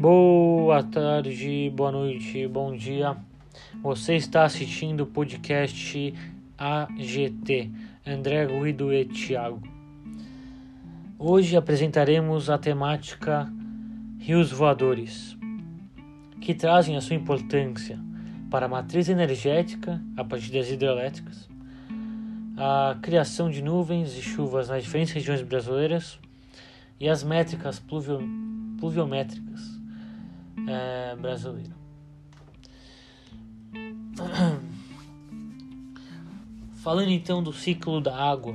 Boa tarde, boa noite, bom dia. Você está assistindo o podcast AGT, André Guido e Thiago. Hoje apresentaremos a temática rios voadores, que trazem a sua importância para a matriz energética a partir das hidrelétricas, a criação de nuvens e chuvas nas diferentes regiões brasileiras e as métricas pluvio, pluviométricas é, brasileira. Falando então do ciclo da água,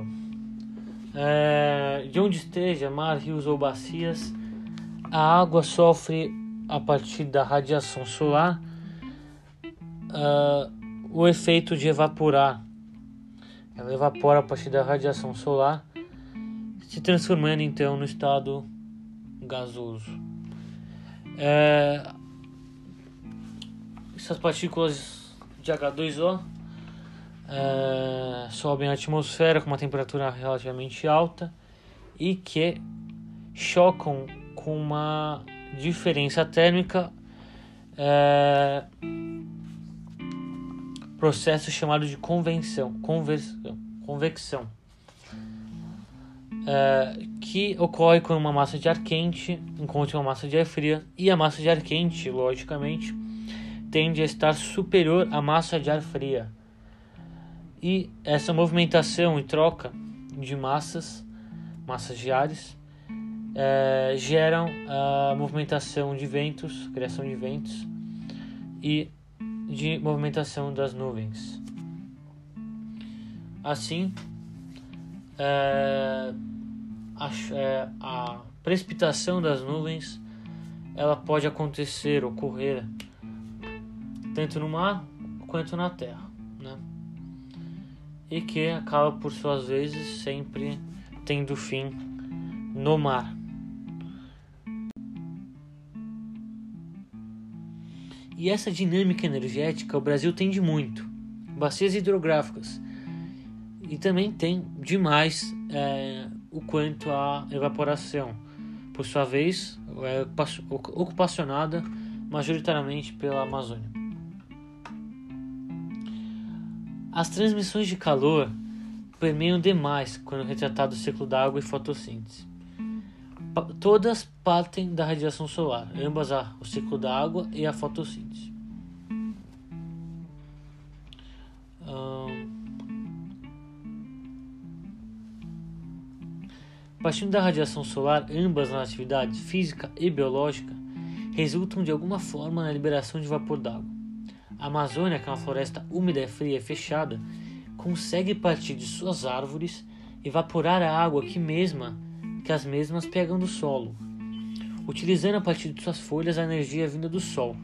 é, de onde esteja, mar, rios ou bacias, a água sofre a partir da radiação solar uh, o efeito de evaporar. Ela evapora a partir da radiação solar, se transformando então no estado gasoso. É, essas partículas de H2O é, sobem à atmosfera com uma temperatura relativamente alta e que chocam com uma diferença térmica, é, processo chamado de convenção, convecção é, que ocorre quando uma massa de ar quente encontra uma massa de ar fria e a massa de ar quente, logicamente, tende a estar superior à massa de ar fria. E essa movimentação e troca de massas, massas de ares, é, geram a movimentação de ventos, criação de ventos e de movimentação das nuvens. Assim, é, a, é, a precipitação das nuvens ela pode acontecer, ocorrer tanto no mar quanto na terra, né? E que acaba por suas vezes sempre tendo fim no mar. E essa dinâmica energética o Brasil tem de muito. Bacias hidrográficas. E também tem demais é, o quanto à evaporação, por sua vez, é ocupacionada majoritariamente pela Amazônia. As transmissões de calor permeiam demais quando retratado o ciclo da água e fotossíntese. Todas partem da radiação solar, ambas a, o ciclo da água e a fotossíntese. Partindo da radiação solar, ambas nas atividades física e biológica resultam de alguma forma na liberação de vapor d'água. A Amazônia, que é uma floresta úmida, fria e fechada, consegue partir de suas árvores evaporar a água que mesma que as mesmas pegam do solo, utilizando a partir de suas folhas a energia vinda do sol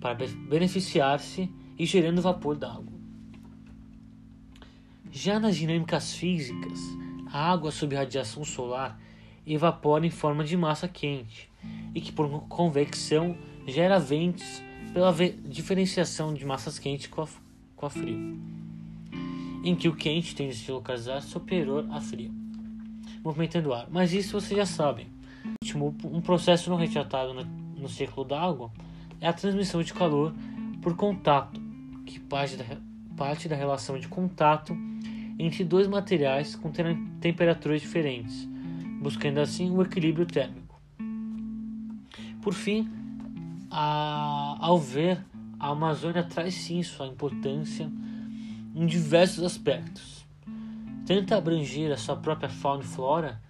para beneficiar-se e gerando vapor d'água. Já nas dinâmicas físicas, a água sob radiação solar evapora em forma de massa quente e que, por convecção, gera ventos pela diferenciação de massas quentes com a, com a fria, em que o quente tende a se localizar superior à fria, movimentando o ar. Mas isso vocês já sabem. Um processo não retratado no ciclo da água é a transmissão de calor por contato, que parte da, parte da relação de contato entre dois materiais com temperaturas diferentes, buscando assim o equilíbrio térmico. Por fim, a, ao ver, a Amazônia traz sim sua importância em diversos aspectos, tanto abranger a sua própria fauna e flora,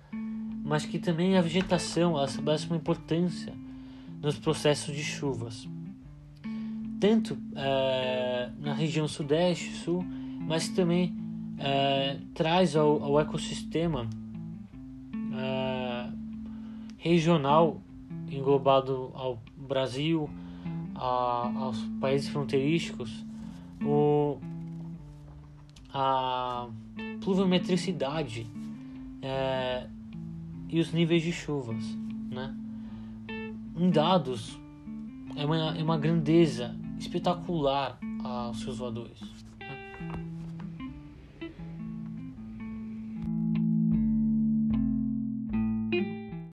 mas que também a vegetação ela uma importância nos processos de chuvas, tanto é, na região sudeste, sul, mas também é, traz ao, ao ecossistema é, regional englobado ao Brasil, a, aos países fronteiriços, o, a pluviometricidade é, e os níveis de chuvas. Né? Em dados, é uma, é uma grandeza espetacular aos seus voadores.